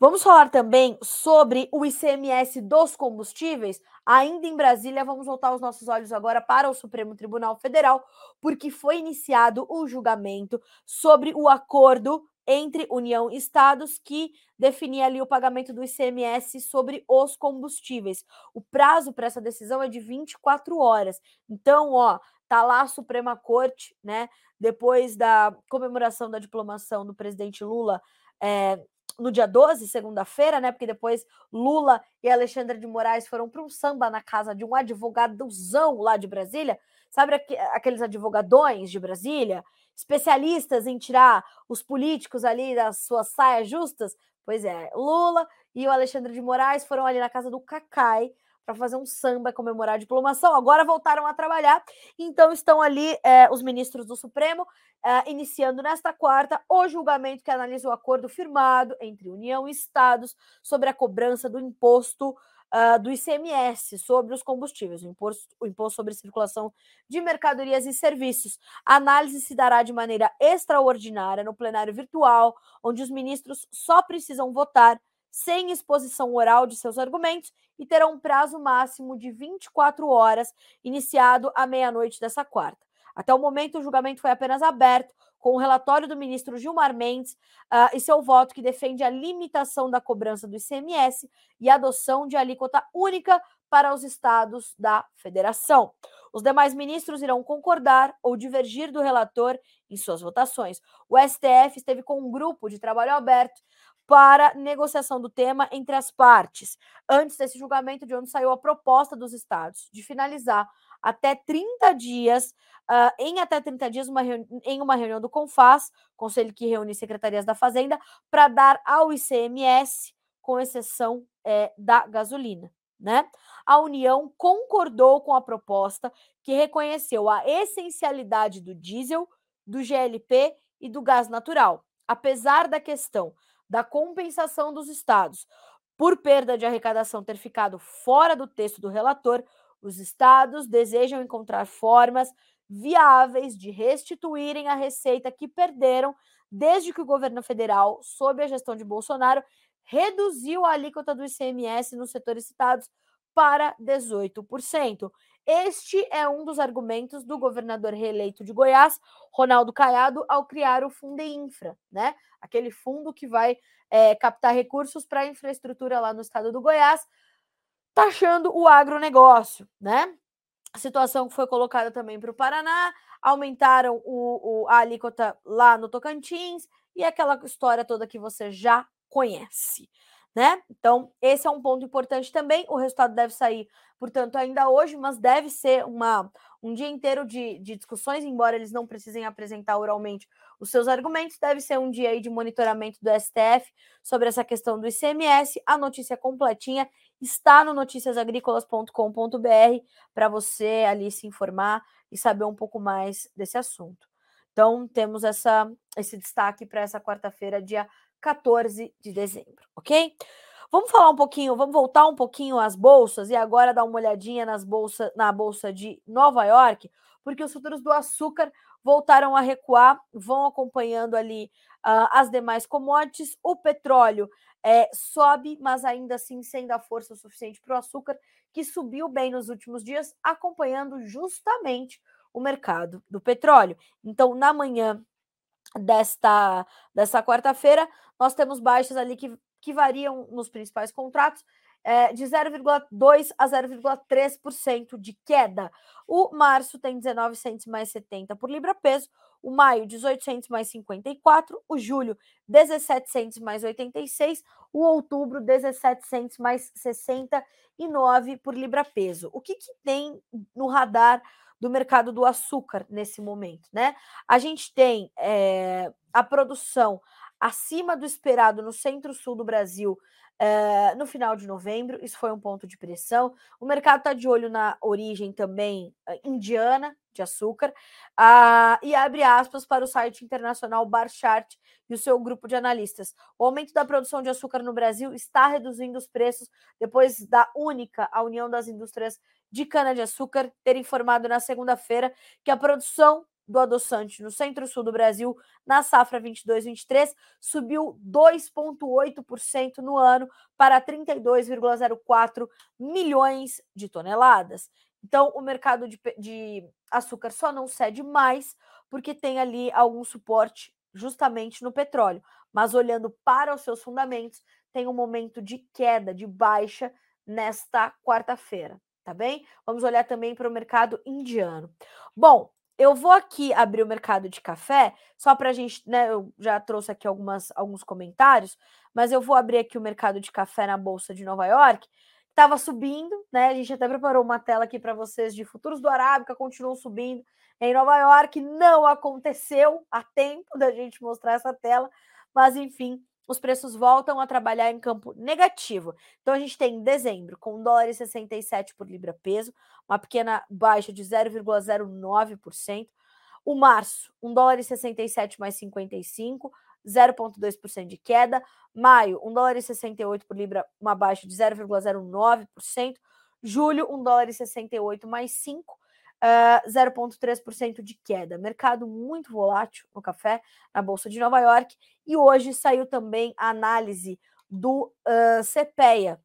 Vamos falar também sobre o ICMS dos combustíveis. Ainda em Brasília, vamos voltar os nossos olhos agora para o Supremo Tribunal Federal, porque foi iniciado o julgamento sobre o acordo entre União e Estados que definia ali o pagamento do ICMS sobre os combustíveis. O prazo para essa decisão é de 24 horas. Então, ó, tá lá a Suprema Corte, né? Depois da comemoração da diplomação do presidente Lula, é, no dia 12, segunda-feira, né? Porque depois Lula e Alexandre de Moraes foram para um samba na casa de um advogadozão lá de Brasília. Sabe aqueles advogadões de Brasília? Especialistas em tirar os políticos ali das suas saias justas? Pois é, Lula e o Alexandre de Moraes foram ali na casa do Cacai para fazer um samba comemorar a diplomação. Agora voltaram a trabalhar, então estão ali é, os ministros do Supremo, é, iniciando nesta quarta o julgamento que analisa o acordo firmado entre União e Estados sobre a cobrança do imposto. Uh, do ICMS sobre os combustíveis, o imposto, o imposto sobre circulação de mercadorias e serviços. A análise se dará de maneira extraordinária no plenário virtual, onde os ministros só precisam votar sem exposição oral de seus argumentos e terá um prazo máximo de 24 horas, iniciado à meia-noite dessa quarta. Até o momento, o julgamento foi apenas aberto, com o relatório do ministro Gilmar Mendes uh, e seu voto que defende a limitação da cobrança do ICMS e a adoção de alíquota única para os estados da federação. Os demais ministros irão concordar ou divergir do relator em suas votações. O STF esteve com um grupo de trabalho aberto para negociação do tema entre as partes, antes desse julgamento de onde saiu a proposta dos estados de finalizar até 30 dias, uh, em até 30 dias, uma em uma reunião do CONFAS, conselho que reúne secretarias da Fazenda, para dar ao ICMS, com exceção é, da gasolina. Né? A União concordou com a proposta que reconheceu a essencialidade do diesel, do GLP e do gás natural, apesar da questão da compensação dos estados por perda de arrecadação ter ficado fora do texto do relator, os estados desejam encontrar formas viáveis de restituírem a receita que perderam desde que o governo federal, sob a gestão de Bolsonaro, reduziu a alíquota do ICMS nos setores citados para 18%. Este é um dos argumentos do governador reeleito de Goiás, Ronaldo Caiado, ao criar o Fundo Infra, né? Aquele fundo que vai é, captar recursos para infraestrutura lá no estado do Goiás, taxando o agronegócio, né? A situação que foi colocada também para o Paraná, aumentaram o, o, a alíquota lá no Tocantins e aquela história toda que você já conhece né? Então, esse é um ponto importante também. O resultado deve sair, portanto, ainda hoje, mas deve ser uma, um dia inteiro de, de discussões, embora eles não precisem apresentar oralmente os seus argumentos. Deve ser um dia aí de monitoramento do STF sobre essa questão do ICMS. A notícia completinha está no noticiasagricolas.com.br para você ali se informar e saber um pouco mais desse assunto. Então, temos essa, esse destaque para essa quarta-feira, dia 14 de dezembro, ok? Vamos falar um pouquinho, vamos voltar um pouquinho às bolsas e agora dar uma olhadinha nas bolsas, na bolsa de Nova York, porque os futuros do açúcar voltaram a recuar, vão acompanhando ali uh, as demais commodities. O petróleo é, sobe, mas ainda assim sem dar força suficiente para o açúcar, que subiu bem nos últimos dias, acompanhando justamente o mercado do petróleo. Então, na manhã desta, desta quarta-feira, nós temos baixas ali que, que variam nos principais contratos. É, de 0,2 a 0,3% de queda. O março tem 19 centos mais 70 por libra peso, o maio 18 centos mais 54, o julho 17 centos mais 86, o outubro 17 centos mais 69 por libra peso. O que, que tem no radar do mercado do açúcar nesse momento, né? A gente tem é, a produção acima do esperado no centro-sul do Brasil é, no final de novembro, isso foi um ponto de pressão. O mercado está de olho na origem também uh, indiana de açúcar uh, e abre aspas para o site internacional Barchart e o seu grupo de analistas. O aumento da produção de açúcar no Brasil está reduzindo os preços depois da única, a União das Indústrias de Cana-de-Açúcar, ter informado na segunda-feira que a produção do adoçante no centro-sul do Brasil, na safra 22-23, subiu 2,8% no ano para 32,04 milhões de toneladas. Então, o mercado de, de, açúcar só não cede mais porque tem ali algum suporte justamente no petróleo. Mas olhando para os seus fundamentos, tem um momento de queda, de baixa nesta quarta-feira, tá bem? Vamos olhar também para o mercado indiano. Bom, eu vou aqui abrir o mercado de café, só para a gente, né? Eu já trouxe aqui algumas, alguns comentários, mas eu vou abrir aqui o mercado de café na Bolsa de Nova York. Estava subindo, né? A gente até preparou uma tela aqui para vocês de futuros do Arábica, continuam subindo em Nova York. Não aconteceu a tempo da gente mostrar essa tela, mas enfim, os preços voltam a trabalhar em campo negativo. Então a gente tem em dezembro com 1 dólar e 67 por libra peso, uma pequena baixa de 0,09%. O março, 1 dólar e 67 mais 55, 0,2% de queda. Maio, 1 dólar e 68 por libra, uma baixa de 0,09%. Julho, 1 dólar e 68 mais 5, uh, 0,3% de queda. Mercado muito volátil no café, na Bolsa de Nova York. E hoje saiu também a análise do uh, CPEA,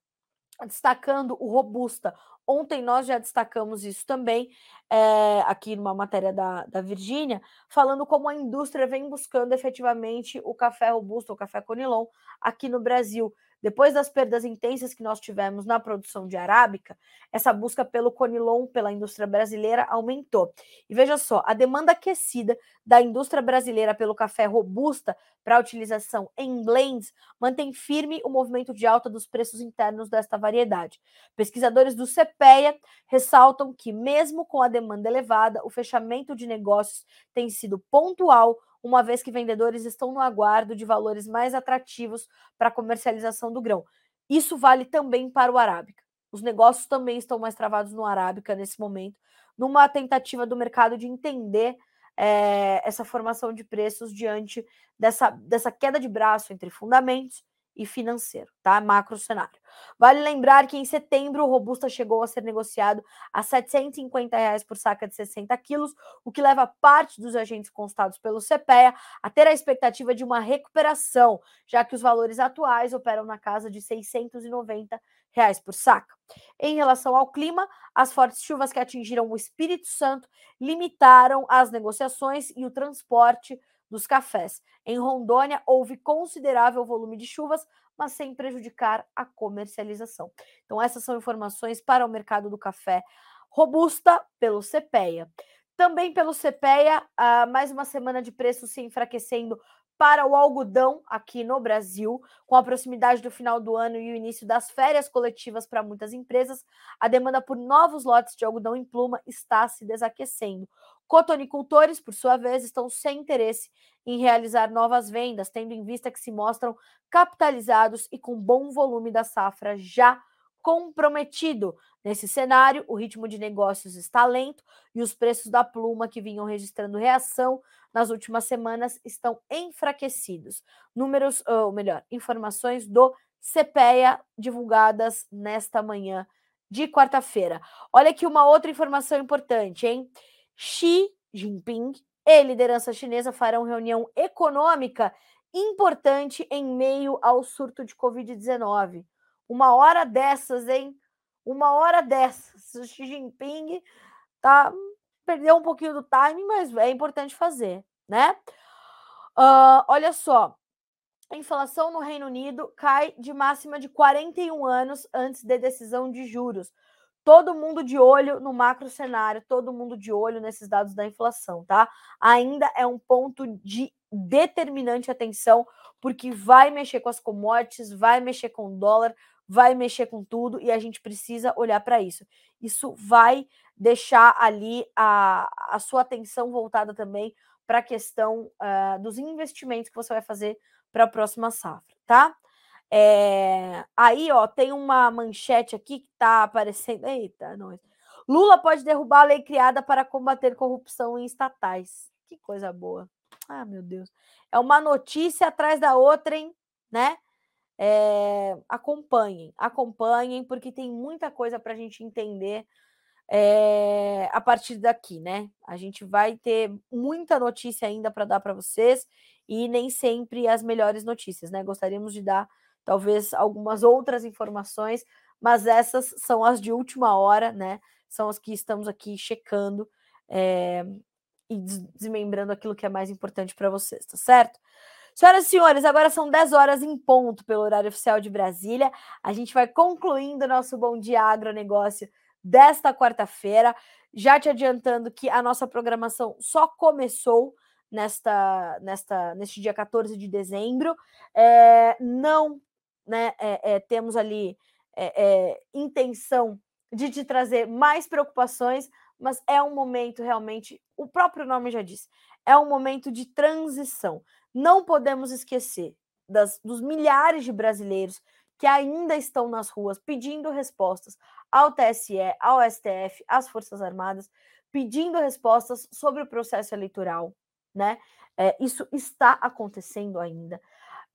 destacando o Robusta. Ontem nós já destacamos isso também, é, aqui numa matéria da, da Virgínia, falando como a indústria vem buscando efetivamente o café robusto, o café conilon, aqui no Brasil. Depois das perdas intensas que nós tivemos na produção de arábica, essa busca pelo conilon pela indústria brasileira aumentou. E veja só, a demanda aquecida da indústria brasileira pelo café robusta para utilização em blends mantém firme o movimento de alta dos preços internos desta variedade. Pesquisadores do CPEA ressaltam que, mesmo com a demanda elevada, o fechamento de negócios tem sido pontual uma vez que vendedores estão no aguardo de valores mais atrativos para a comercialização do grão. Isso vale também para o arábica. Os negócios também estão mais travados no arábica nesse momento, numa tentativa do mercado de entender é, essa formação de preços diante dessa, dessa queda de braço entre fundamentos e financeiro, tá? Macro cenário. Vale lembrar que em setembro o Robusta chegou a ser negociado a 750 reais por saca de 60 quilos, o que leva parte dos agentes constados pelo CPEA a ter a expectativa de uma recuperação, já que os valores atuais operam na casa de 690 reais por saca. Em relação ao clima, as fortes chuvas que atingiram o Espírito Santo limitaram as negociações e o transporte dos cafés. Em Rondônia, houve considerável volume de chuvas, mas sem prejudicar a comercialização. Então, essas são informações para o mercado do café robusta pelo CPEA. Também pelo CPEA, uh, mais uma semana de preços se enfraquecendo para o algodão aqui no Brasil, com a proximidade do final do ano e o início das férias coletivas para muitas empresas, a demanda por novos lotes de algodão em pluma está se desaquecendo. Cotonicultores, por sua vez, estão sem interesse em realizar novas vendas, tendo em vista que se mostram capitalizados e com bom volume da safra já comprometido. Nesse cenário, o ritmo de negócios está lento e os preços da pluma, que vinham registrando reação nas últimas semanas, estão enfraquecidos. Números, ou melhor, informações do CPEA divulgadas nesta manhã de quarta-feira. Olha aqui uma outra informação importante, hein? Xi Jinping e liderança chinesa farão reunião econômica importante em meio ao surto de Covid-19. Uma hora dessas, hein? Uma hora dessas. O Xi Jinping tá perdeu um pouquinho do timing, mas é importante fazer, né? Uh, olha só, a inflação no Reino Unido cai de máxima de 41 anos antes de decisão de juros. Todo mundo de olho no macro cenário, todo mundo de olho nesses dados da inflação, tá? Ainda é um ponto de determinante atenção, porque vai mexer com as commodities, vai mexer com o dólar, vai mexer com tudo e a gente precisa olhar para isso. Isso vai deixar ali a, a sua atenção voltada também para a questão uh, dos investimentos que você vai fazer para a próxima safra, tá? É, aí, ó, tem uma manchete aqui que tá aparecendo. Eita, nós. Lula pode derrubar a lei criada para combater corrupção em estatais. Que coisa boa. Ah, meu Deus. É uma notícia atrás da outra, hein? Né? É, acompanhem, acompanhem, porque tem muita coisa para a gente entender é, a partir daqui, né? A gente vai ter muita notícia ainda para dar para vocês e nem sempre as melhores notícias, né? Gostaríamos de dar talvez algumas outras informações, mas essas são as de última hora, né? São as que estamos aqui checando é, e desmembrando aquilo que é mais importante para vocês, tá certo? Senhoras e senhores, agora são 10 horas em ponto pelo horário oficial de Brasília. A gente vai concluindo nosso Bom Dia Agronegócio desta quarta-feira. Já te adiantando que a nossa programação só começou nesta, nesta, neste dia 14 de dezembro. É, não né, é, é, temos ali intenção de te trazer mais preocupações, mas é um momento realmente, o próprio nome já diz, é um momento de transição. Não podemos esquecer das, dos milhares de brasileiros que ainda estão nas ruas pedindo respostas ao TSE, ao STF, às Forças Armadas, pedindo respostas sobre o processo eleitoral, né? É, isso está acontecendo ainda.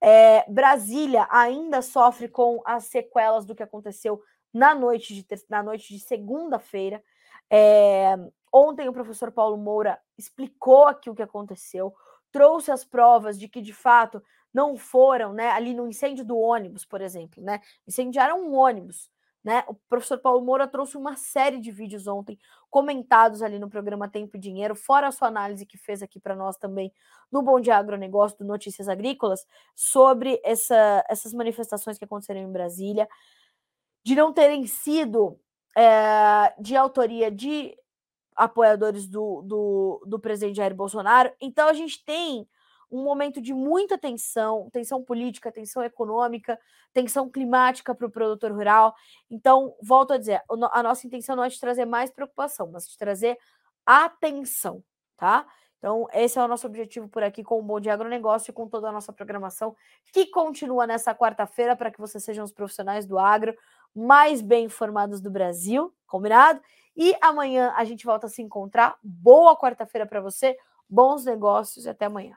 É, Brasília ainda sofre com as sequelas do que aconteceu na noite de, na noite de segunda-feira. É, ontem o professor Paulo Moura explicou aqui o que aconteceu trouxe as provas de que de fato não foram, né, ali no incêndio do ônibus, por exemplo, né, incendiaram um ônibus, né, o professor Paulo Moura trouxe uma série de vídeos ontem comentados ali no programa Tempo e Dinheiro, fora a sua análise que fez aqui para nós também no Bom Dia Agronegócio do Notícias Agrícolas, sobre essa, essas manifestações que aconteceram em Brasília, de não terem sido é, de autoria de apoiadores do, do, do presidente Jair Bolsonaro. Então a gente tem um momento de muita tensão, tensão política, tensão econômica, tensão climática para o produtor rural. Então, volto a dizer, a nossa intenção não é de trazer mais preocupação, mas de trazer atenção, tá? Então, esse é o nosso objetivo por aqui com o Bom Dia Agronegócio e com toda a nossa programação, que continua nessa quarta-feira para que vocês sejam os profissionais do agro mais bem informados do Brasil, combinado? E amanhã a gente volta a se encontrar. Boa quarta-feira para você, bons negócios e até amanhã.